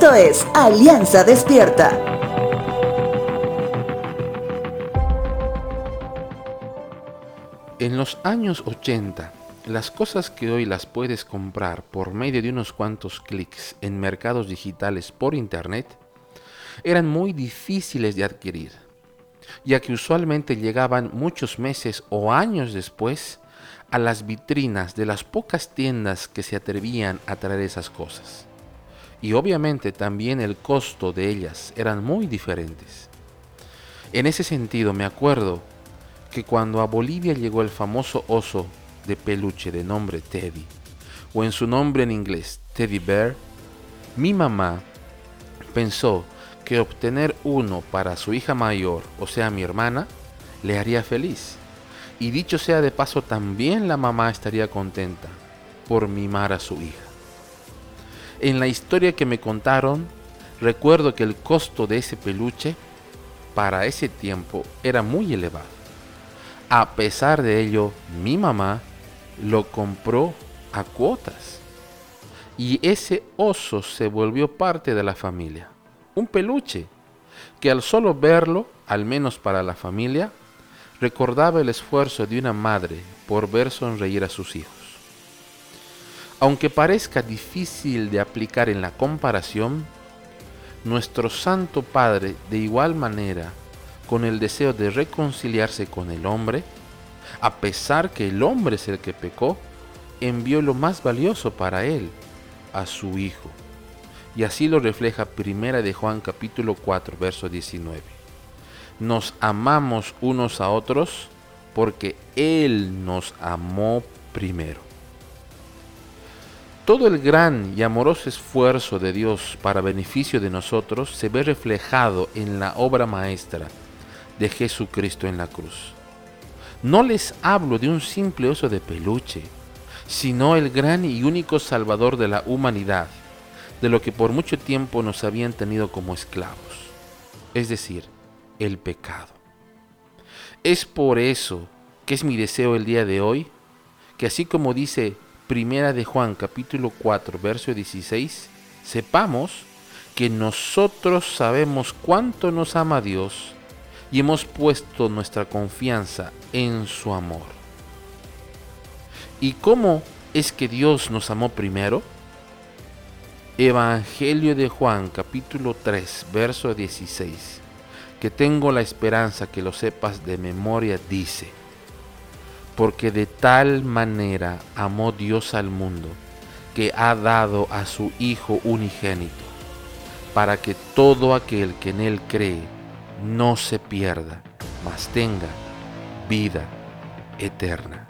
Esto es Alianza Despierta. En los años 80, las cosas que hoy las puedes comprar por medio de unos cuantos clics en mercados digitales por Internet eran muy difíciles de adquirir, ya que usualmente llegaban muchos meses o años después a las vitrinas de las pocas tiendas que se atrevían a traer esas cosas. Y obviamente también el costo de ellas eran muy diferentes. En ese sentido me acuerdo que cuando a Bolivia llegó el famoso oso de peluche de nombre Teddy, o en su nombre en inglés Teddy Bear, mi mamá pensó que obtener uno para su hija mayor, o sea mi hermana, le haría feliz. Y dicho sea de paso, también la mamá estaría contenta por mimar a su hija. En la historia que me contaron, recuerdo que el costo de ese peluche para ese tiempo era muy elevado. A pesar de ello, mi mamá lo compró a cuotas. Y ese oso se volvió parte de la familia. Un peluche que al solo verlo, al menos para la familia, recordaba el esfuerzo de una madre por ver sonreír a sus hijos. Aunque parezca difícil de aplicar en la comparación, nuestro Santo Padre de igual manera, con el deseo de reconciliarse con el hombre, a pesar que el hombre es el que pecó, envió lo más valioso para él, a su Hijo. Y así lo refleja Primera de Juan capítulo 4, verso 19. Nos amamos unos a otros porque Él nos amó primero. Todo el gran y amoroso esfuerzo de Dios para beneficio de nosotros se ve reflejado en la obra maestra de Jesucristo en la cruz. No les hablo de un simple oso de peluche, sino el gran y único Salvador de la humanidad, de lo que por mucho tiempo nos habían tenido como esclavos, es decir, el pecado. Es por eso que es mi deseo el día de hoy, que así como dice Primera de Juan capítulo 4 verso 16, sepamos que nosotros sabemos cuánto nos ama Dios y hemos puesto nuestra confianza en su amor. ¿Y cómo es que Dios nos amó primero? Evangelio de Juan capítulo 3 verso 16, que tengo la esperanza que lo sepas de memoria, dice, porque de tal manera amó Dios al mundo, que ha dado a su Hijo unigénito, para que todo aquel que en Él cree no se pierda, mas tenga vida eterna.